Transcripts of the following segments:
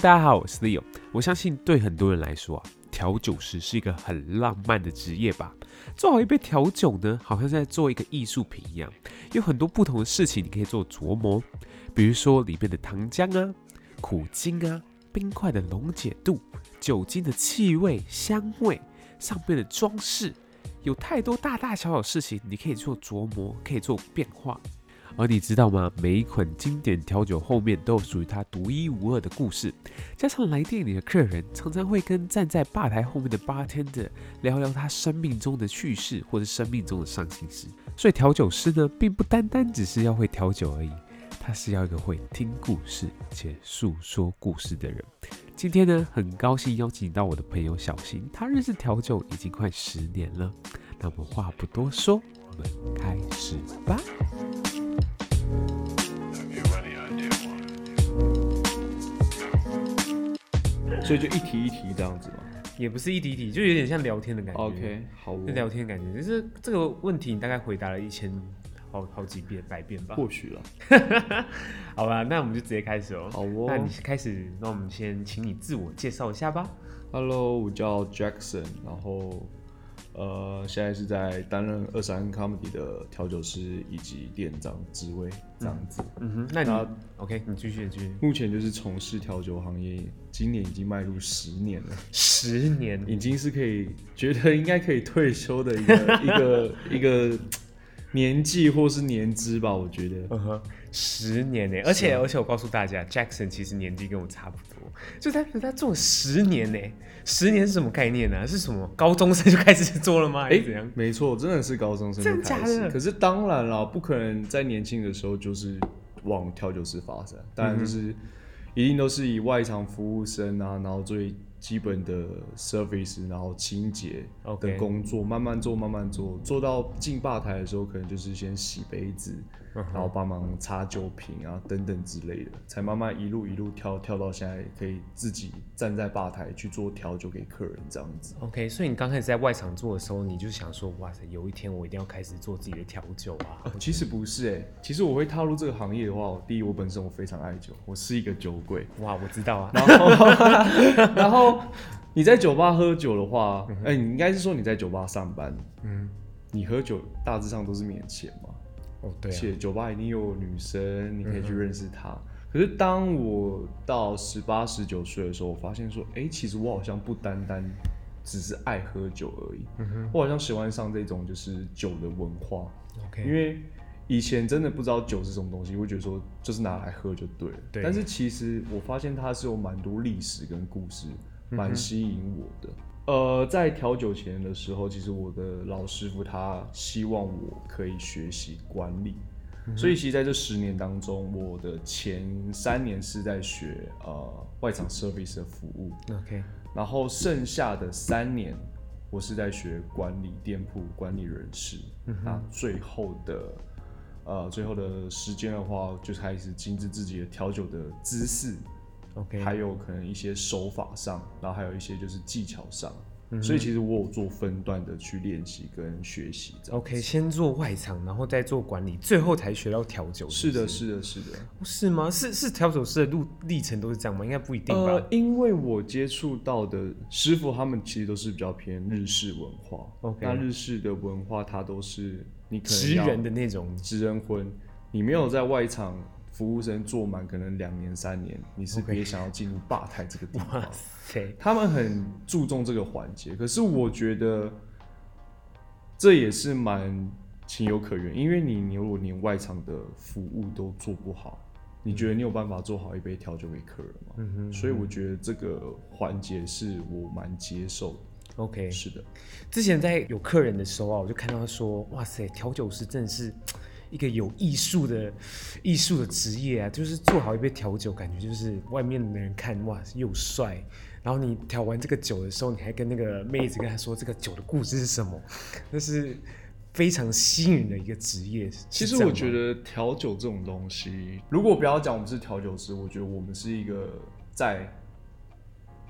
大家好，我是 Leo。我相信对很多人来说啊，调酒师是一个很浪漫的职业吧。做好一杯调酒呢，好像在做一个艺术品一样，有很多不同的事情你可以做琢磨。比如说里面的糖浆啊、苦精啊、冰块的溶解度、酒精的气味、香味、上面的装饰，有太多大大小小事情你可以做琢磨，可以做变化。而你知道吗？每一款经典调酒后面都有属于它独一无二的故事。加上来店里的客人常常会跟站在吧台后面的 bartender 聊聊他生命中的趣事或者生命中的伤心事。所以调酒师呢，并不单单只是要会调酒而已，他是要一个会听故事且诉说故事的人。今天呢，很高兴邀请到我的朋友小新，他认识调酒已经快十年了。那么话不多说，我们开始吧。所以就一题一题这样子嘛？也不是一题一题，就有点像聊天的感觉。OK，好，就聊天的感觉。就是这个问题，你大概回答了一千好好几遍、百遍吧？或许了。好吧，那我们就直接开始哦。好哦。那你开始，那我们先请你自我介绍一下吧。Hello，我叫 Jackson，然后。呃，现在是在担任二三 Comedy 的调酒师以及店长职位这样子。嗯，嗯哼，那你那 OK，你继续继续。目前就是从事调酒行业，今年已经迈入十年了。十年，已经是可以觉得应该可以退休的一个 一个一个年纪或是年资吧，我觉得。嗯哼，十年呢，而且而且我告诉大家，Jackson 其实年纪跟我差不多。就他他做了十年呢，十年是什么概念呢、啊？是什么高中生就开始做了吗？哎，怎样？没错，真的是高中生就开始。真的假的？可是当然了，不可能在年轻的时候就是往调酒师发展，当然就是一定都是以外场服务生啊，然后最基本的 service，然后清洁的工作，慢慢做，慢慢做，做到进吧台的时候，可能就是先洗杯子。然后帮忙擦酒瓶啊，等等之类的，才慢慢一路一路跳跳到现在，可以自己站在吧台去做调酒给客人这样子。OK，所以你刚开始在外场做的时候，你就想说，哇塞，有一天我一定要开始做自己的调酒啊。呃，其实不是哎、欸，其实我会踏入这个行业的话，第一，我本身我非常爱酒，我是一个酒鬼。哇，我知道啊。然后，然后你在酒吧喝酒的话，哎、嗯，你应该是说你在酒吧上班，嗯，你喝酒大致上都是免钱嘛。哦，对、啊，而且酒吧一定有女生，你可以去认识她。嗯、可是当我到十八、十九岁的时候，我发现说，哎、欸，其实我好像不单单只是爱喝酒而已，嗯、我好像喜欢上这种就是酒的文化。Okay. 因为以前真的不知道酒是什么东西，我会觉得说就是拿来喝就对了。对。但是其实我发现它是有蛮多历史跟故事，蛮吸引我的。嗯呃，在调酒前的时候，其实我的老师傅他希望我可以学习管理，嗯、所以其实在这十年当中，我的前三年是在学呃外场 service 的服务，OK，然后剩下的三年我是在学管理店铺、管理人事，嗯、那最后的呃最后的时间的话，就开始精致自己的调酒的姿势。还有可能一些手法上，然后还有一些就是技巧上，嗯、所以其实我有做分段的去练习跟学习。OK，先做外场，然后再做管理，最后才学到调酒是是。是的，是的，是的。是吗？是是调酒师的路历程都是这样吗？应该不一定吧。呃，因为我接触到的师傅，他们其实都是比较偏日式文化。OK，那日式的文化，它都是你可能职人的那种职人婚，你没有在外场。服务生做满可能两年三年，你是别想要进入吧台这个地方。Okay. 他们很注重这个环节，可是我觉得这也是蛮情有可原，因为你你如果连外场的服务都做不好，你觉得你有办法做好一杯调酒给客人吗？嗯哼，所以我觉得这个环节是我蛮接受的。OK，是的。之前在有客人的时候啊，我就看到他说：“哇塞，调酒师真的是。”一个有艺术的艺术的职业啊，就是做好一杯调酒，感觉就是外面的人看哇又帅，然后你调完这个酒的时候，你还跟那个妹子跟他说这个酒的故事是什么，那是非常吸引人的一个职业。其实我觉得调酒这种东西，如果不要讲我们是调酒师，我觉得我们是一个在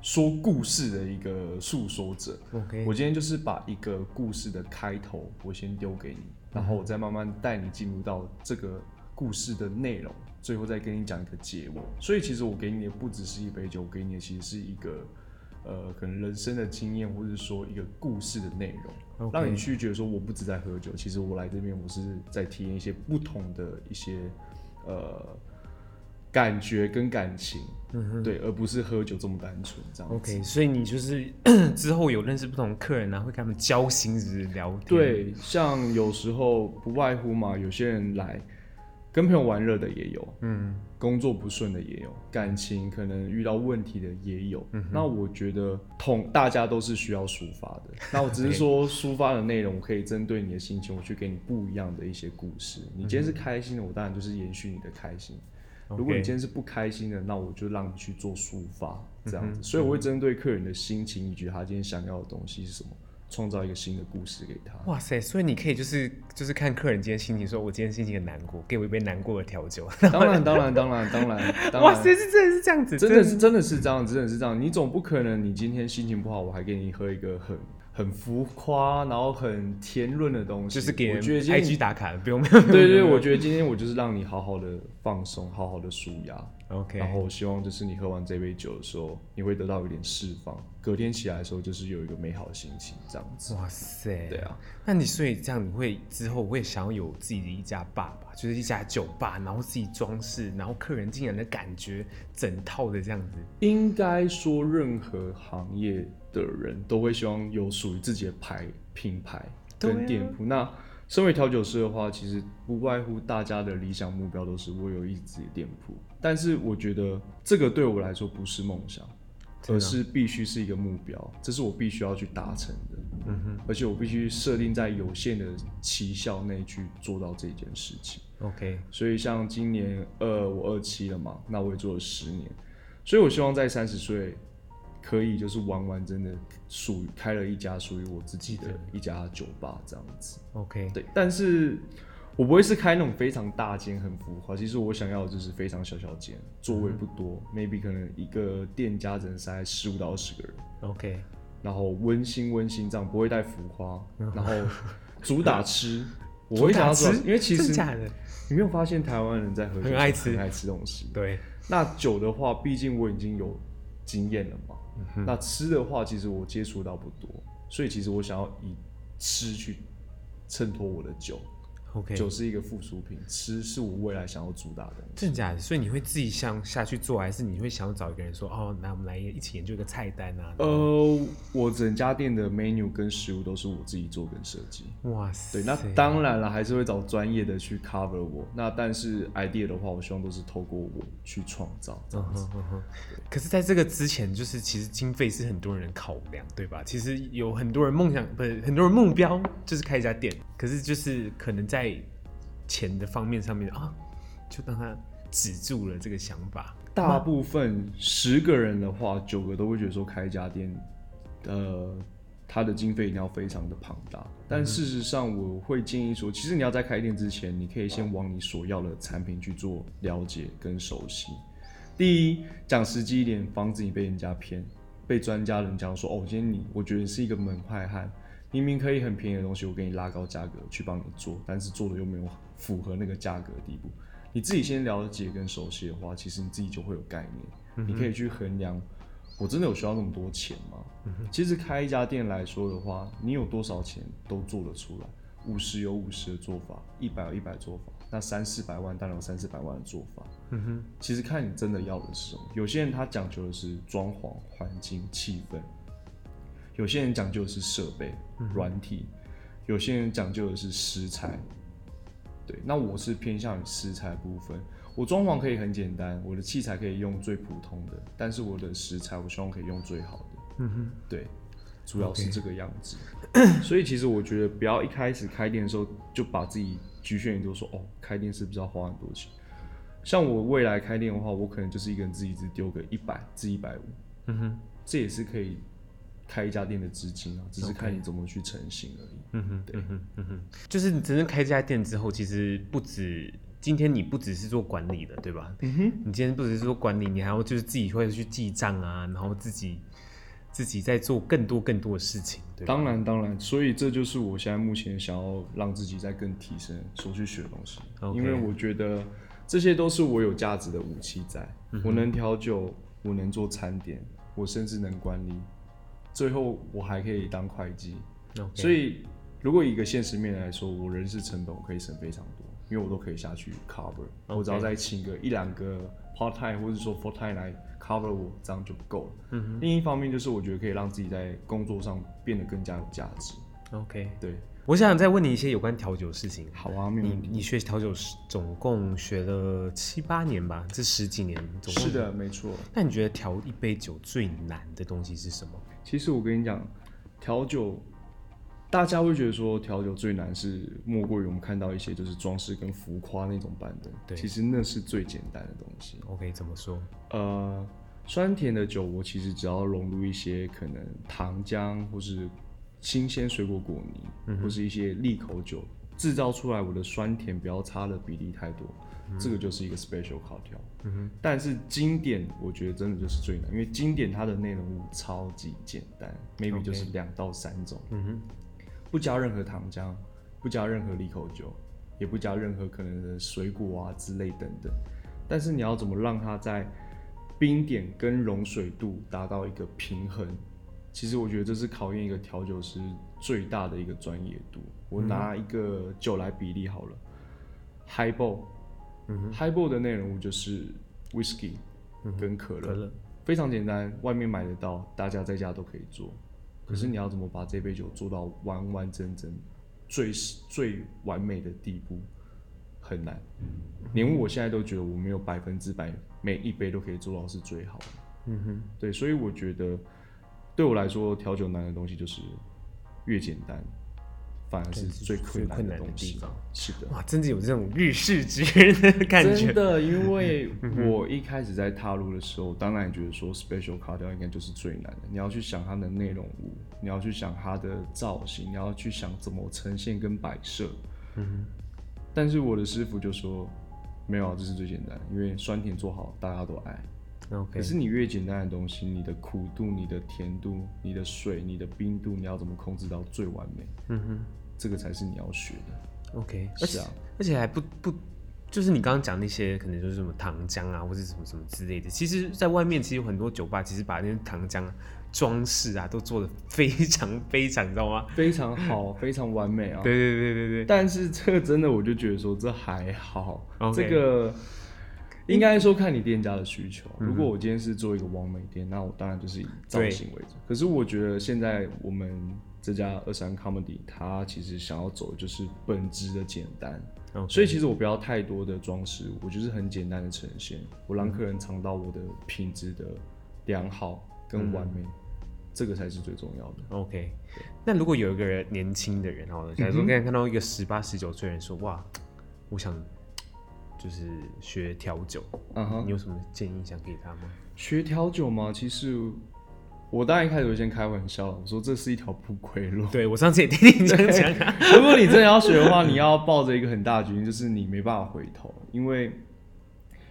说故事的一个诉说者。OK，我今天就是把一个故事的开头，我先丢给你。然后我再慢慢带你进入到这个故事的内容，最后再跟你讲一个结尾。所以其实我给你的不只是一杯酒，我给你的其实是一个呃，可能人生的经验，或者说一个故事的内容，让.你去觉得说，我不只在喝酒，其实我来这边我是在体验一些不同的一些呃。感觉跟感情，嗯哼，对，而不是喝酒这么单纯这样子。OK，所以你就是 之后有认识不同客人啊，会跟他们交心，是不是聊天？对，像有时候不外乎嘛，有些人来跟朋友玩乐的也有，嗯，工作不顺的也有，感情可能遇到问题的也有。嗯，那我觉得同大家都是需要抒发的。那我只是说抒发的内容可以针对你的心情，我去给你不一样的一些故事。你今天是开心的，我当然就是延续你的开心。如果你今天是不开心的，那我就让你去做抒发，这样子。所以我会针对客人的心情以及他今天想要的东西是什么，创造一个新的故事给他。哇塞！所以你可以就是就是看客人今天心情，说我今天心情很难过，给我一杯难过的调酒。当然当然当然当然。哇塞！是真的是这样子，真的是真的是这样子，真的是这样。你总不可能你今天心情不好，我还给你喝一个很。很浮夸，然后很甜润的东西，就是给人 IG 打卡，不用。对对对，我觉得今天我就是让你好好的放松，好好的舒压。OK，然后我希望就是你喝完这杯酒的时候，你会得到一点释放，隔天起来的时候就是有一个美好的心情，这样子。哇塞，对啊。那你所以这样，你会之后会想要有自己的一家 bar 吧，就是一家酒吧，然后自己装饰，然后客人进来的感觉，整套的这样子。应该说，任何行业。的人都会希望有属于自己的牌品牌跟店铺。啊、那身为调酒师的话，其实不外乎大家的理想目标都是我有一自己的店铺。但是我觉得这个对我来说不是梦想，而是必须是一个目标，这是我必须要去达成的。嗯哼，而且我必须设定在有限的期效内去做到这件事情。OK，所以像今年呃我二七了嘛，那我也做了十年，所以我希望在三十岁。可以，就是完完整的属于开了一家属于我自己的一家酒吧这样子。OK，对，但是我不会是开那种非常大间、很浮夸。其实我想要的就是非常小小间，座位不多、嗯、，maybe 可能一个店家只能塞十五到二十个人。OK，然后温馨温馨这样，不会太浮夸。然后主打吃，我会想要吃，因为其实你没有发现台湾人在喝酒很爱吃，很爱吃东西。对，那酒的话，毕竟我已经有经验了嘛。那吃的话，其实我接触到不多，所以其实我想要以吃去衬托我的酒。OK，酒是一个附属品，吃是我未来想要主打的。真假的？所以你会自己想下去做，还是你会想要找一个人说，哦，那我们来一起研究一个菜单啊？呃，我整家店的 menu 跟食物都是我自己做跟设计。哇塞！对，那当然了，还是会找专业的去 cover 我。那但是 idea 的话，我希望都是透过我去创造这样子。Uh huh, uh huh. 可是在这个之前，就是其实经费是很多人的考量，对吧？其实有很多人梦想，不是很多人目标就是开一家店，可是就是可能在。在钱的方面上面啊，就让他止住了这个想法。大部分十个人的话，九个都会觉得说开一家店，呃，他的经费一定要非常的庞大。但事实上，我会建议说，其实你要在开店之前，你可以先往你所要的产品去做了解跟熟悉。第一，讲实际一点，防止你被人家骗，被专家人讲说，哦，今天你，我觉得你是一个门外汉。明明可以很便宜的东西，我给你拉高价格去帮你做，但是做的又没有符合那个价格的地步。你自己先了解跟熟悉的话，其实你自己就会有概念。嗯、你可以去衡量，我真的有需要那么多钱吗？嗯、其实开一家店来说的话，你有多少钱都做得出来。五十有五十的做法，一百有一百做法，那三四百万当然有三四百万的做法。嗯哼，其实看你真的要的是什么。有些人他讲究的是装潢、环境、气氛。有些人讲究的是设备、软体，有些人讲究的是食材。对，那我是偏向于食材部分。我装潢可以很简单，我的器材可以用最普通的，但是我的食材我希望可以用最好的。嗯哼，对，主要是这个样子。所以其实我觉得不要一开始开店的时候就把自己局限于就说哦，开店是不是要花很多钱？像我未来开店的话，我可能就是一个人自己只丢个一百至一百五。嗯哼，这也是可以。开一家店的资金啊，只是看你怎么去成型而已。嗯哼，对，嗯哼，嗯哼，就是你真正开这家店之后，其实不止今天你不只是做管理的，对吧？嗯哼，你今天不只是做管理，你还要就是自己会去记账啊，然后自己自己在做更多更多的事情。对，当然当然，所以这就是我现在目前想要让自己再更提升所去学的东西。因为我觉得这些都是我有价值的武器在，在、嗯、我能调酒，我能做餐点，我甚至能管理，最后我还可以当会计。所以，如果以一个现实面来说，我人事成本我可以省非常多，因为我都可以下去 cover. 我只要再请个一两个 part time 或者说 full time 来 cover 我，这样就够了、嗯。另一方面就是我觉得可以让自己在工作上变得更加有价值。OK，对，我想再问你一些有关调酒的事情。好啊。你你学调酒是总共学了七八年吧？这十几年总共。是的，没错。那你觉得调一杯酒最难的东西是什么？其实我跟你讲，调酒。大家会觉得说调酒最难是莫过于我们看到一些就是装饰跟浮夸那种版本，对，其实那是最简单的东西。OK，怎么说？呃，酸甜的酒我其实只要融入一些可能糖浆或是新鲜水果果泥，嗯，或是一些利口酒，制造出来我的酸甜不要差的比例太多，嗯，这个就是一个 special cocktail。嗯哼，但是经典我觉得真的就是最难，因为经典它的内容物超级简单，maybe 就是两到三种。嗯哼。不加任何糖浆，不加任何利口酒，也不加任何可能的水果啊之类等等。但是你要怎么让它在冰点跟融水度达到一个平衡？其实我觉得这是考验一个调酒师最大的一个专业度。我拿一个酒来比例好了，Highball，嗯哼，Highball 的内容物就是 Whisky 跟可乐，可乐非常简单，外面买得到，大家在家都可以做。可是你要怎么把这杯酒做到完完整整、最最完美的地步，很难。连我现在都觉得我没有百分之百每一杯都可以做到是最好的。嗯哼，对，所以我觉得对我来说，调酒难的东西就是越简单。反而是最困难的东西，的地方。是的，哇，真的有这种日式职人的感觉。真的，因为 我一开始在踏入的时候，当然觉得说 special cocktail 应该就是最难的。你要去想它的内容物，你要去想它的造型，你要去想怎么呈现跟摆设。嗯。但是我的师傅就说，没有，这是最简单，因为酸甜做好，大家都爱。可是你越简单的东西，你的苦度、你的甜度、你的水、你的冰度，你要怎么控制到最完美？嗯哼，这个才是你要学的。OK，是啊，而且还不不，就是你刚刚讲那些，可能就是什么糖浆啊，或者什么什么之类的。其实，在外面其实有很多酒吧，其实把那些糖浆装饰啊，都做的非常非常，你知道吗？非常好，非常完美啊！对对对对对。但是这个真的，我就觉得说这还好.这个。应该说看你店家的需求。如果我今天是做一个完美店，那我当然就是以造型为主。可是我觉得现在我们这家二三 Comedy，它其实想要走的就是本质的简单。所以其实我不要太多的装饰，我就是很简单的呈现，我让客人尝到我的品质的良好跟完美，嗯，这个才是最重要的。OK。那如果有一个人年轻的人，哦，假如说刚才看到一个十八十九岁人说，哇，我想。就是学调酒，uh -huh. 你有什么建议想给他吗？学调酒吗？其实我当然一开始会先开玩笑，我说这是一条不归路。对，我上次也听你这样讲。如果你真的要学的话，你要抱着一个很大的决心，就是你没办法回头，因为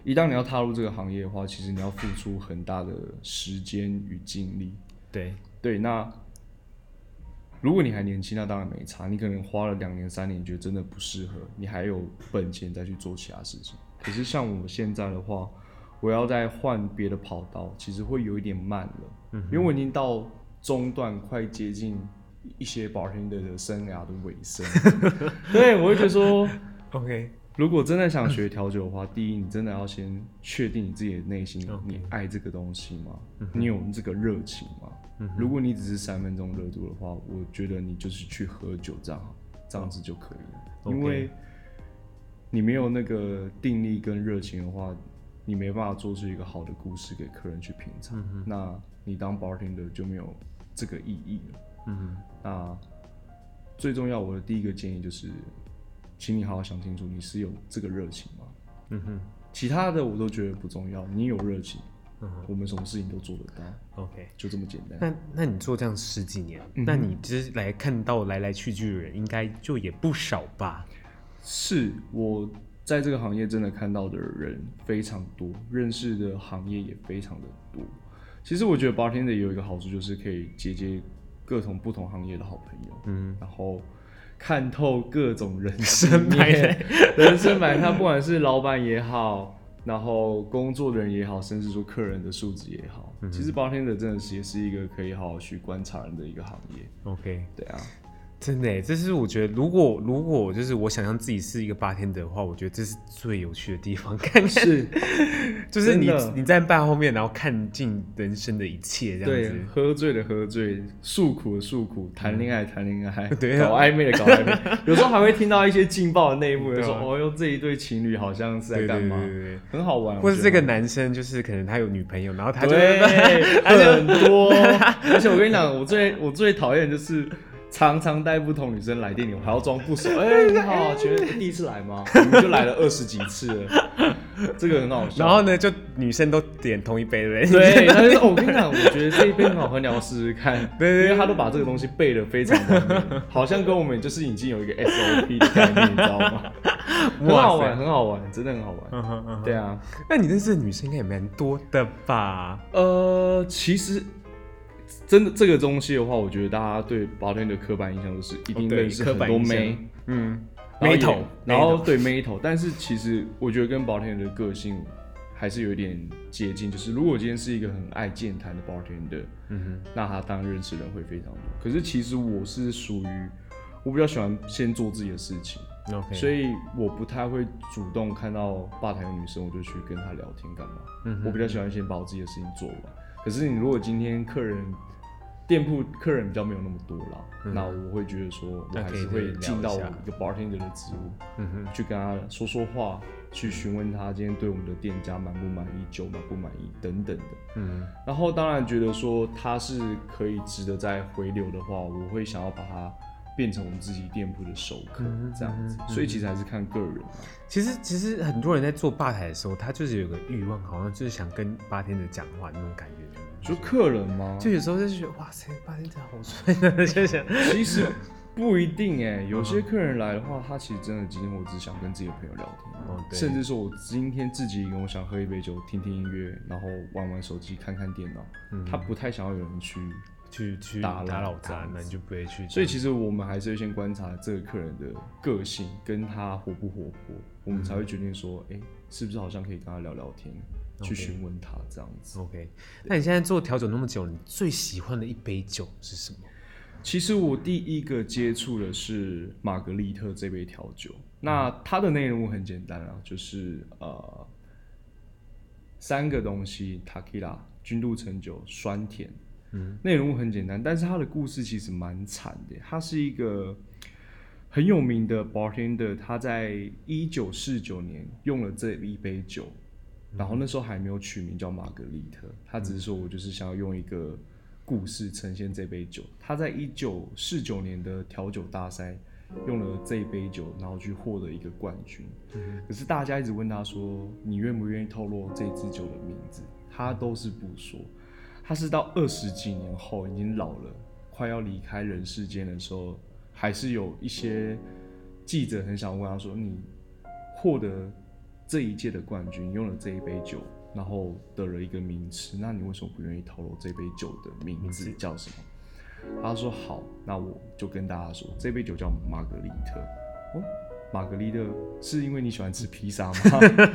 一旦你要踏入这个行业的话，其实你要付出很大的时间与精力。对对，那。如果你还年轻，那当然没差。你可能花了两年、三年，觉得真的不适合，你还有本钱再去做其他事情。可是像我现在的话，我要再换别的跑道，其实会有一点慢了。嗯，因为我已经到中段，快接近一些 bartender 的生涯的尾声。对，我会觉得说，OK。如果真的想学调酒的话，第一，你真的要先确定你自己的内心.你爱这个东西吗？嗯、你有这个热情吗、嗯？如果你只是三分钟热度的话，我觉得你就是去喝酒这样，这样子就可以了。因为你没有那个定力跟热情的话，你没办法做出一个好的故事给客人去品尝、嗯。那你当 bartender 就没有这个意义了。嗯，那最重要，我的第一个建议就是。请你好好想清楚，你是有这个热情吗？嗯哼，其他的我都觉得不重要。你有热情，嗯，我们什么事情都做得到。OK，就这么简单。那那你做这样十几年，嗯、那你其实来看到来来去去的人，应该就也不少吧？是我在这个行业真的看到的人非常多，认识的行业也非常的多。其实我觉得 bartender 也有一个好处，就是可以结结各种不同行业的好朋友，嗯，然后看透各种人生百态，人生百态，不管是老板也好。然后工作的人也好，甚至说客人的素质也好，嗯、其实 bartender 真的是也是一个可以好好去观察人的一个行业。OK，对啊。真的，这是我觉得，如果如果就是我想象自己是一个 bartender 的话，我觉得这是最有趣的地方。看看是，就是你你在半后面，然后看尽人生的一切，这样子。对，喝醉的喝醉，诉苦的诉苦，谈恋爱谈恋爱，对，搞暧昧的搞暧昧。有时候还会听到一些劲爆的内幕，有时候哦哟，这一对情侣好像是在干嘛？对对对，很好玩。或者这个男生就是可能他有女朋友，然后他就对，很多。而且我跟你讲，我最我最讨厌就是。常常带不同女生来店里，我还要装不熟。哎、欸，你好，请问第一次来吗？你们就来了二十几次了，这个很好笑。然后呢，就女生都点同一杯的。对，他就说：“我跟你讲，我觉得这一杯很好喝，你要试试看。”对，对，因为他都把这个东西背的非常好像跟我们就是已经有一个 SOP 的概念，你知道吗？很好玩，很好玩，真的很好玩。嗯嗯对啊，那你认识的女生应该也蛮多的吧？呃，其实。真的这个东西的话，我觉得大家对 bartender 的刻板印象就是一定认识很多妹，嗯，妹头，然后对妹头，但是其实我觉得跟 bartender 的个性还是有一点接近，就是如果今天是一个很爱健谈的 bartender，嗯哼，那他当然认识人会非常多。可是其实我是属于我比较喜欢先做自己的事情所以我不太会主动看到吧台有女生我就去跟她聊天干嘛，嗯，我比较喜欢先把我自己的事情做完。可是你如果今天客人店铺客人比较没有那么多啦，嗯、那我会觉得说，我还是会尽到我一个 bartender 的职务，嗯哼，去跟他说说话，去询问他今天对我们的店家满不满意，酒满不满意等等的，嗯，然后当然觉得说他是可以值得再回流的话，我会想要把他变成我们自己店铺的熟客，嗯、这样子，所以其实还是看个人。其实其实很多人在做吧台的时候，他就是有个欲望，好像就是想跟 bartender 讲话那种感觉。就客人吗？就有时候就觉得哇塞，八天真好帅，就想。其实不一定哎，有些客人来的话，他其实真的今天我只想跟自己的朋友聊天，哦、甚至说我今天自己一个人，我想喝一杯酒，听听音乐，然后玩玩手机，看看电脑。嗯、他不太想要有人去去去打打扰他，那你就不会去。所以其实我们还是要先观察这个客人的个性，跟他活不活泼，我们才会决定说，哎、嗯欸，是不是好像可以跟他聊聊天。去询问他这样子。OK，那你现在做调酒那么久，你最喜欢的一杯酒是什么？其实我第一个接触的是玛格丽特这杯调酒。那它的内容很简单啊，就是呃三个东西：Tequila、君度橙酒、酸甜。嗯，内容很简单，但是他的故事其实蛮惨的。他是一个很有名的 bartender，他在一九四九年用了这一杯酒。然后那时候还没有取名叫玛格丽特，他只是说我就是想要用一个故事呈现这杯酒。他在一九四九年的调酒大赛用了这一杯酒，然后去获得一个冠军。可是大家一直问他说：“你愿不愿意透露这支酒的名字？”他都是不说。他是到二十几年后，已经老了，快要离开人世间的时候，还是有一些记者很想问他说：“你获得？”这一届的冠军用了这一杯酒，然后得了一个名次。那你为什么不愿意透露这杯酒的名字叫什么？他说好，那我就跟大家说，这杯酒叫玛格丽特。哦，玛格丽特是因为你喜欢吃披萨吗？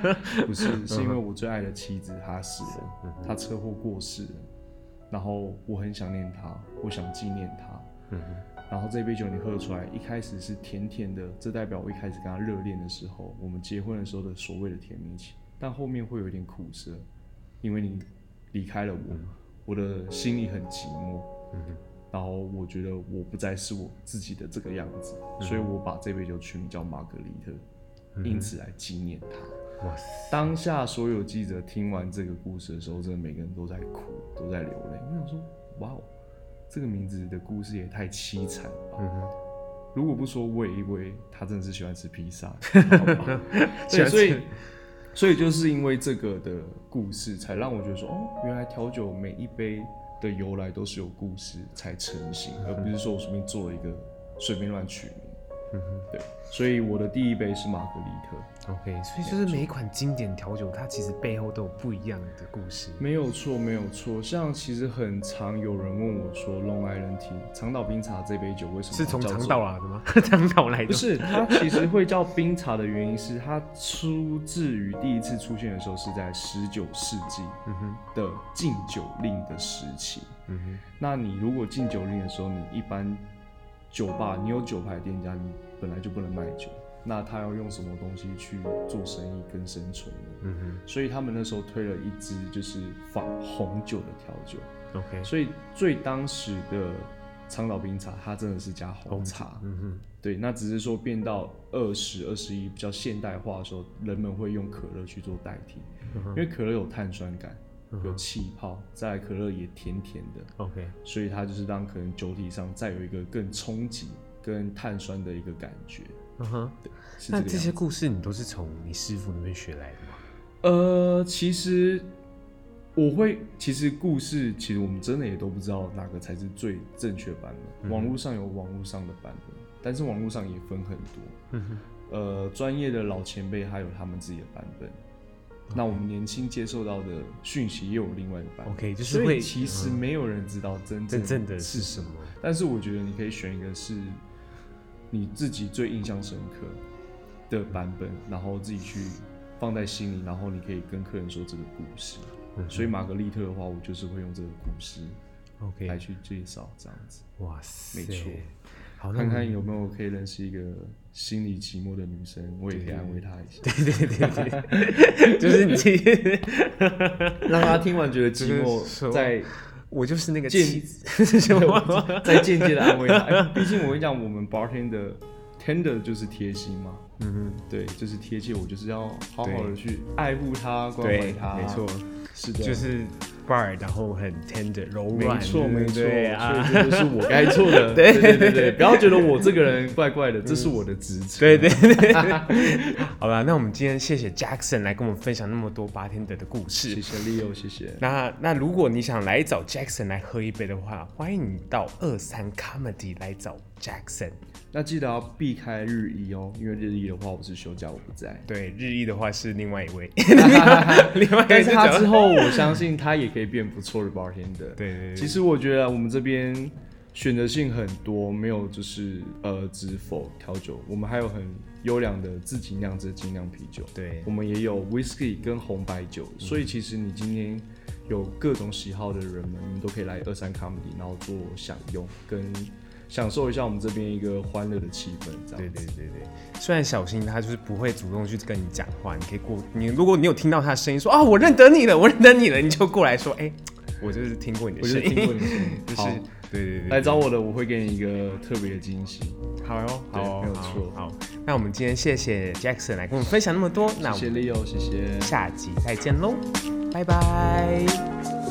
不是，是因为我最爱的妻子她死了，她车祸过世了，然后我很想念他，我想纪念她。然后这杯酒你喝出来，一开始是甜甜的，这代表我一开始跟他热恋的时候，我们结婚的时候的所谓的甜蜜期。但后面会有一点苦涩，因为你离开了我，嗯、我的心里很寂寞。然后我觉得我不再是我自己的这个样子，嗯、所以我把这杯酒取名叫玛格丽特，因此来纪念他。哇塞！当下所有记者听完这个故事的时候，真的每个人都在哭，都在流泪。我想说，哇哦！这个名字的故事也太凄惨了吧！嗯、哼如果不说，我以为他真的是喜欢吃披萨，对，所以，所以就是因为这个的故事，才让我觉得说，哦，原来调酒每一杯的由来都是有故事才成型，嗯、而不是说我随便做了一个随便乱取名。嗯哼，对，所以我的第一杯是玛格丽特。OK，所以就是每一款经典调酒，它其实背后都有不一样的故事。没有错，没有错。像其实很常有人问我说，Long Island Tea 长岛冰茶这杯酒为什么是从长岛来的吗？长岛来的？不是，它其实会叫冰茶的原因是它出自于第一次出现的时候是在十九世纪的禁酒令的时期。嗯哼，那你如果禁酒令的时候，你一般酒吧你有酒牌店家，你本来就不能卖酒。那他要用什么东西去做生意跟生存呢？嗯哼，所以他们那时候推了一支就是仿红酒的调酒。OK，所以最当时的长岛冰茶，它真的是加红茶。嗯哼，对，那只是说变到二十二十一比较现代化的时候，人们会用可乐去做代替，嗯，因为可乐有碳酸感，有气泡，再来可乐也甜甜的。OK，所以它就是让可能酒体上再有一个更冲击跟碳酸的一个感觉。嗯哼，对，那这些故事你都是从你师傅那边学来的吗？呃，其实我会，其实故事其实我们真的也都不知道哪个才是最正确版本。嗯、网络上有网络上的版本，但是网络上也分很多。嗯哼，呃，专业的老前辈还有他们自己的版本，嗯、那我们年轻接受到的讯息又有另外一个版本。OK，就是会，其实没有人知道真正真正的是什么。但是我觉得你可以选一个是。你自己最印象深刻的版本，然后自己去放在心里，然后你可以跟客人说这个故事。嗯、所以玛格丽特的话，我就是会用这个故事，OK，来去介绍这样子。哇塞，没错。好，看看有没有可以认识一个心里寂寞的女生，我也可以安慰她一下。对对对对，就是你 让她听完觉得寂寞，在。我就是那个妻子，在间接的安慰她。毕竟我跟你讲，我们 bartender 的 tender 就是贴心嘛。嗯哼，对，就是贴切。我就是要好好的去爱护她，关怀她。没错，是的，就是 bar，然后很 tender，柔软。没错，没错啊，所以这就是我该做的。对对对对，不要觉得我这个人怪怪的，这是我的职责。对对对。好吧，那我们今天谢谢 Jackson 来跟我们分享那么多 bartender 的故事。谢谢 Leo，谢谢。那那如果你想来找 Jackson 来喝一杯的话，欢迎你到二三 Comedy 来找 Jackson。那记得要避开日一哦，因为日一的话我是休假，我不在。对，日一的话是另外一位。另外一位，但是他之后我相信他也可以变不错的 bartender。对，对对。其实我觉得我们这边选择性很多，没有就是呃只否调酒，我们还有很优良的自己酿制的精酿啤酒。对，我们也有 whisky 跟红白酒，嗯、所以其实你今天有各种喜好的人们，你们都可以来二三 comedy，然后做享用跟。享受一下我们这边一个欢乐的气氛，这样。对对对对，虽然小新他就是不会主动去跟你讲话，你可以过你，如果你有听到他的声音说啊，我认得你了，我认得你了，你就过来说，哎、欸，我就是听过你的声音，听过你的声音，就是好对对对，来找我的，我会给你一个特别的惊喜。好哟，好，没有错。好，那我们今天谢谢 Jackson 来跟我们分享那么多，那谢谢 Leo，谢谢，下集再见喽，拜拜。